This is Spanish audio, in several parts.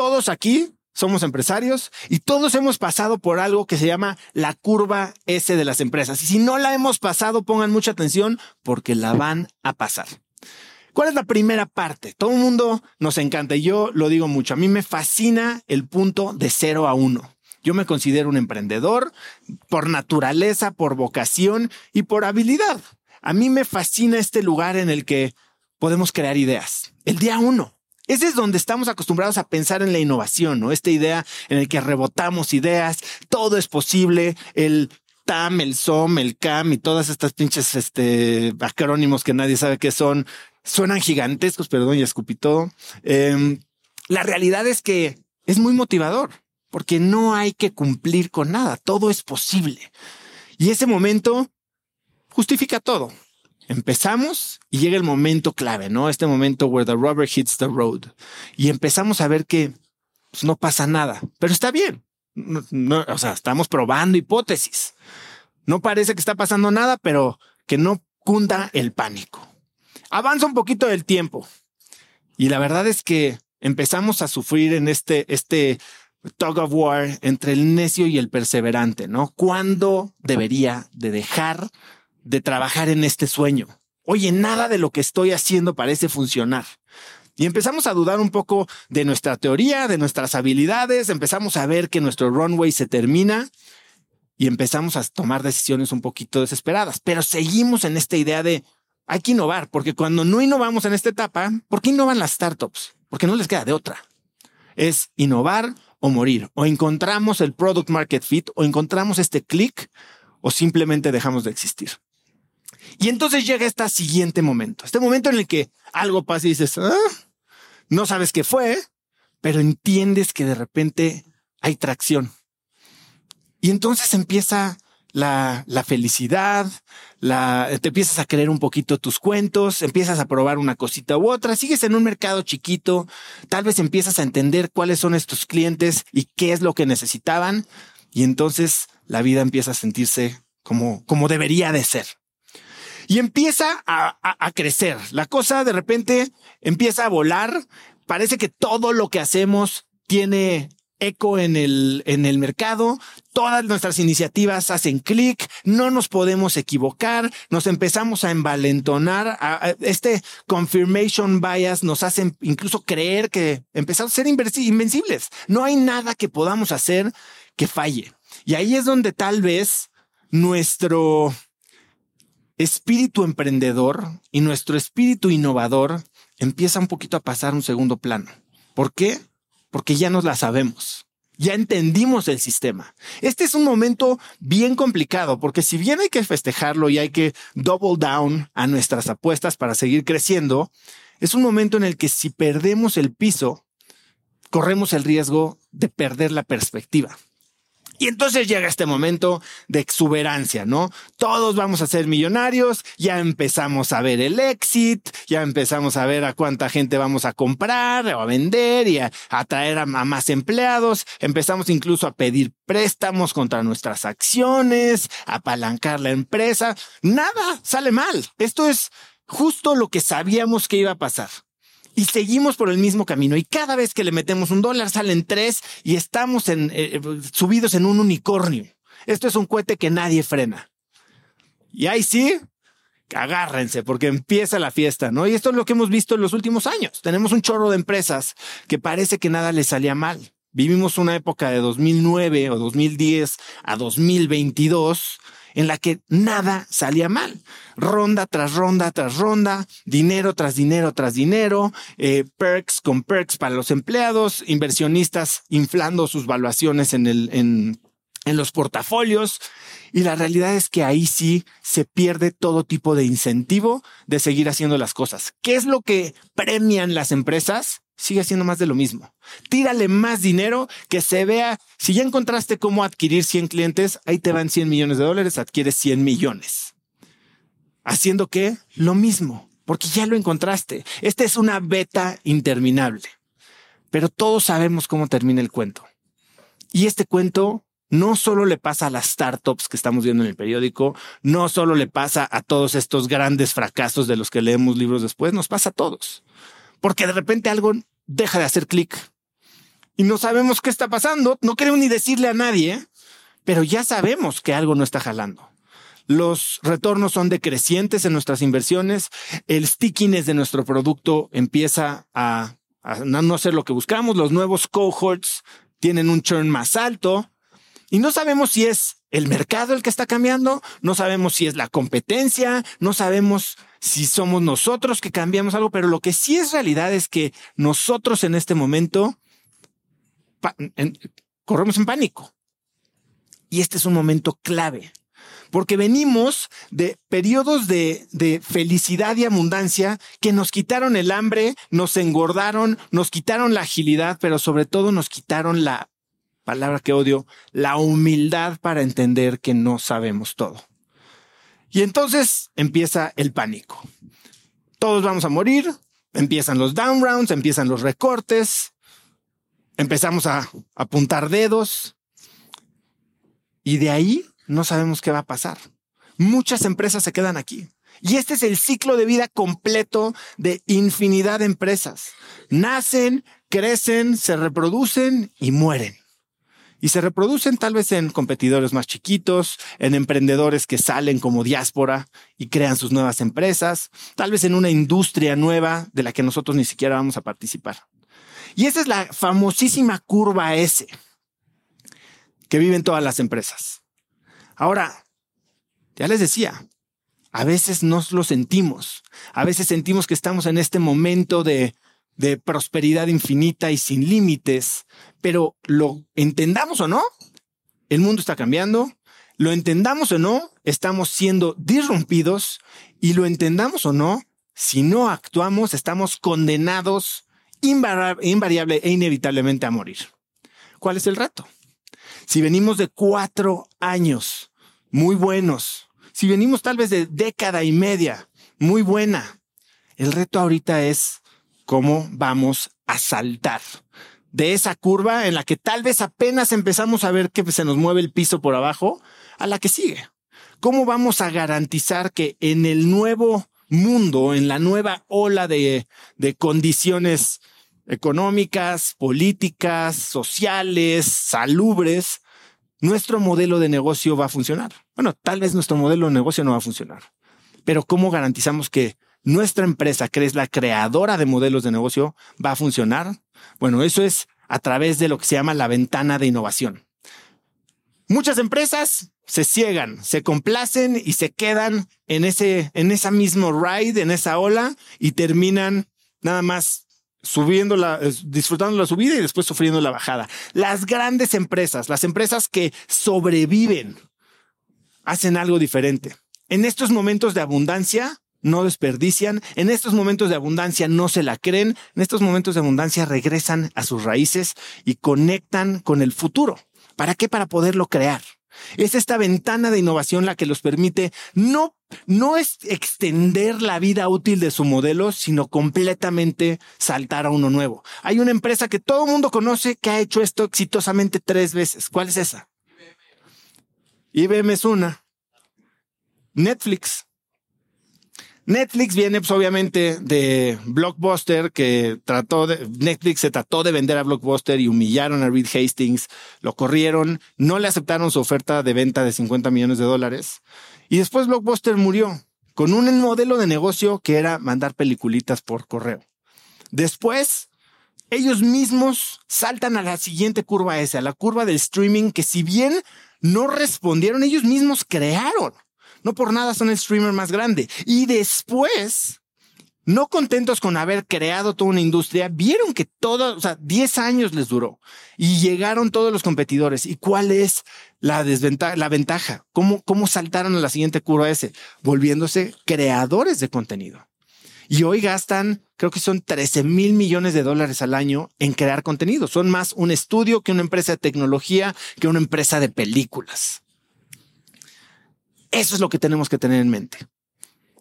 todos aquí somos empresarios y todos hemos pasado por algo que se llama la curva S de las empresas. Y si no la hemos pasado, pongan mucha atención porque la van a pasar. ¿Cuál es la primera parte? Todo el mundo nos encanta y yo lo digo mucho. A mí me fascina el punto de cero a uno. Yo me considero un emprendedor por naturaleza, por vocación y por habilidad. A mí me fascina este lugar en el que podemos crear ideas. El día uno. Ese es donde estamos acostumbrados a pensar en la innovación, ¿no? Esta idea en el que rebotamos ideas, todo es posible, el TAM, el SOM, el CAM y todas estas pinches este, acrónimos que nadie sabe qué son, suenan gigantescos, perdón, ya escupí todo. Em, la realidad es que es muy motivador porque no hay que cumplir con nada, todo es posible. Y ese momento justifica todo. Empezamos y llega el momento clave, ¿no? Este momento where the rubber hits the road. Y empezamos a ver que pues, no pasa nada, pero está bien. No, o sea, estamos probando hipótesis. No parece que está pasando nada, pero que no cunda el pánico. Avanza un poquito del tiempo. Y la verdad es que empezamos a sufrir en este, este tug of war entre el necio y el perseverante, ¿no? ¿Cuándo debería de dejar de trabajar en este sueño? Oye, nada de lo que estoy haciendo parece funcionar. Y empezamos a dudar un poco de nuestra teoría, de nuestras habilidades, empezamos a ver que nuestro runway se termina y empezamos a tomar decisiones un poquito desesperadas, pero seguimos en esta idea de hay que innovar, porque cuando no innovamos en esta etapa, ¿por qué innovan las startups? Porque no les queda de otra. Es innovar o morir. O encontramos el product market fit, o encontramos este click, o simplemente dejamos de existir. Y entonces llega este siguiente momento, este momento en el que algo pasa y dices, ah, no sabes qué fue, pero entiendes que de repente hay tracción. Y entonces empieza la, la felicidad, te empiezas a creer un poquito tus cuentos, empiezas a probar una cosita u otra, sigues en un mercado chiquito, tal vez empiezas a entender cuáles son estos clientes y qué es lo que necesitaban, y entonces la vida empieza a sentirse como, como debería de ser. Y empieza a, crecer. La cosa de repente empieza a volar. Parece que todo lo que hacemos tiene eco en el, en el mercado, todas nuestras iniciativas hacen clic, no nos podemos equivocar, nos empezamos a envalentonar, este confirmation bias nos hace incluso creer que empezamos a ser invencibles. No hay nada que podamos hacer que falle. Y ahí es donde tal vez nuestro espíritu emprendedor y nuestro espíritu innovador empieza un poquito a pasar un segundo plano. ¿Por qué? porque ya nos la sabemos. Ya entendimos el sistema. Este es un momento bien complicado porque si bien hay que festejarlo y hay que double down a nuestras apuestas para seguir creciendo, es un momento en el que si perdemos el piso, corremos el riesgo de perder la perspectiva. Y entonces llega este momento de exuberancia, ¿no? Todos vamos a ser millonarios, ya empezamos a ver el exit, ya empezamos a ver a cuánta gente vamos a comprar o a vender y a atraer a, más empleados, empezamos incluso a pedir préstamos contra nuestras acciones, apalancar la empresa. Nada sale mal. Esto es justo lo que sabíamos que iba a pasar y seguimos por el mismo camino. Y cada vez que le metemos un dólar salen tres y estamos en, eh, subidos en un unicornio. Esto es un cohete que nadie frena. Y ahí sí, agárrense porque empieza la fiesta, ¿no? Y esto es lo que hemos visto en los últimos años. Tenemos un chorro de empresas que parece que nada les salía mal. Vivimos una época de 2009 o 2010 a 2022 en la que nada salía mal. Ronda tras ronda tras ronda, dinero tras dinero tras dinero, eh, perks con perks para los empleados, inversionistas inflando sus valuaciones en, el, en, en los portafolios. Y la realidad es que ahí sí se pierde todo tipo de incentivo de seguir haciendo las cosas. ¿Qué es lo que premian las empresas? Sigue siendo más de lo mismo. Tírale más dinero que se vea. Si ya encontraste cómo adquirir 100 clientes, ahí te van 100 millones de dólares, adquieres 100 millones. Haciendo qué? Lo mismo, porque ya lo encontraste. Esta es una beta interminable. Pero todos sabemos cómo termina el cuento. Y este cuento no solo le pasa a las startups que estamos viendo en el periódico, no solo le pasa a todos estos grandes fracasos de los que leemos libros después, nos pasa a todos. Porque de repente algo deja de hacer clic. y no sabemos qué está pasando. No queremos ni decirle a nadie, pero ya sabemos que algo no está jalando. Los retornos son decrecientes en nuestras inversiones. El stickiness de nuestro producto empieza a, no ser lo que buscamos. Los nuevos cohorts tienen un churn más alto y no sabemos si es el mercado el que está cambiando, no sabemos si es la competencia, no sabemos si somos nosotros que cambiamos algo, pero lo que sí es realidad es que nosotros en este momento corremos en pánico. Y este es un momento clave, porque venimos de periodos de, de, felicidad y abundancia que nos quitaron el hambre, nos engordaron, nos quitaron la agilidad, pero sobre todo nos quitaron la palabra que odio, la humildad para entender que no sabemos todo. Y entonces empieza el pánico. Todos vamos a morir, empiezan los down rounds, empiezan los recortes, empezamos a apuntar dedos y de ahí no sabemos qué va a pasar. Muchas empresas se quedan aquí. Y este es el ciclo de vida completo de infinidad de empresas. Nacen, crecen, se reproducen y mueren. Y se reproducen tal vez en competidores más chiquitos, en emprendedores que salen como diáspora y crean sus nuevas empresas, tal vez en una industria nueva de la que nosotros ni siquiera vamos a participar. Y esa es la famosísima curva S que viven todas las empresas. Ahora, ya les decía, a veces nos lo sentimos, a veces sentimos que estamos en este momento de, de prosperidad infinita y sin límites, pero lo entendamos o no, el mundo está cambiando, lo entendamos o no, estamos siendo disrumpidos y lo entendamos o no, si no actuamos, estamos condenados invariable e inevitablemente a morir. ¿Cuál es el reto? Si venimos de cuatro años muy buenos, si venimos tal vez de década y media muy buena, el reto ahorita es cómo vamos a saltar de esa curva en la que tal vez apenas empezamos a ver que se nos mueve el piso por abajo a la que sigue. ¿Cómo vamos a garantizar que en el nuevo mundo, en la nueva ola de, condiciones económicas, políticas, sociales, salubres, nuestro modelo de negocio va a funcionar. Bueno, tal vez nuestro modelo de negocio no va a funcionar, pero ¿cómo garantizamos que nuestra empresa, que es la creadora de modelos de negocio, va a funcionar? Bueno, eso es a través de lo que se llama la ventana de innovación. Muchas empresas se ciegan, se complacen y se quedan en ese, en esa mismo ride, en esa ola y terminan nada más subiendo la, disfrutando la subida y después sufriendo la bajada. Las grandes empresas, las empresas que sobreviven, hacen algo diferente. En estos momentos de abundancia, no desperdician, en estos momentos de abundancia no se la creen, en estos momentos de abundancia regresan a sus raíces y conectan con el futuro. ¿Para qué? Para poderlo crear. Es esta ventana de innovación la que los permite no, no es extender la vida útil de su modelo, sino completamente saltar a uno nuevo. Hay una empresa que todo el mundo conoce que ha hecho esto exitosamente tres veces. ¿Cuál es esa? IBM es una. Netflix. Netflix viene pues, obviamente de Blockbuster que trató de, Netflix se trató de vender a Blockbuster y humillaron a Reed Hastings, lo corrieron, no le aceptaron su oferta de venta de 50 millones de dólares y después Blockbuster murió con un modelo de negocio que era mandar peliculitas por correo. Después, ellos mismos saltan a la siguiente curva esa, a la curva del streaming que si bien no respondieron, ellos mismos crearon. No por nada son el streamer más grande. Y después, no contentos con haber creado toda una industria, vieron que todo, o sea, 10 años les duró y llegaron todos los competidores. ¿Y cuál es la desventaja, la ventaja? ¿Cómo, cómo saltaron a la siguiente curva ese? Volviéndose creadores de contenido. Y hoy gastan, creo que son 13 mil millones de dólares al año en crear contenido. Son más un estudio que una empresa de tecnología, que una empresa de películas. Eso es lo que tenemos que tener en mente.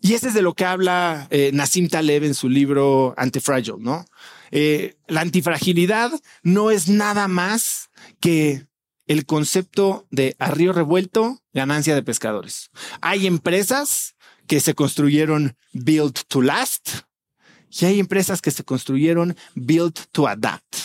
Y este es de lo que habla eh, Nassim Taleb en su libro Antifragile, ¿no? Eh, la antifragilidad no es nada más que el concepto de a revuelto, ganancia de pescadores. Hay empresas que se construyeron built to last y hay empresas que se construyeron built to adapt.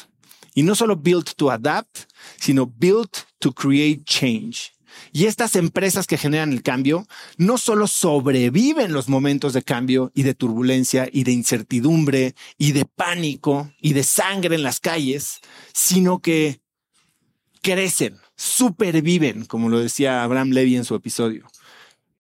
Y no solo built to adapt, sino built to create change. Y estas empresas que generan el cambio no solo sobreviven los momentos de cambio y de turbulencia y de incertidumbre y de pánico y de sangre en las calles, sino que crecen, superviven, como lo decía Abraham Levy en su episodio.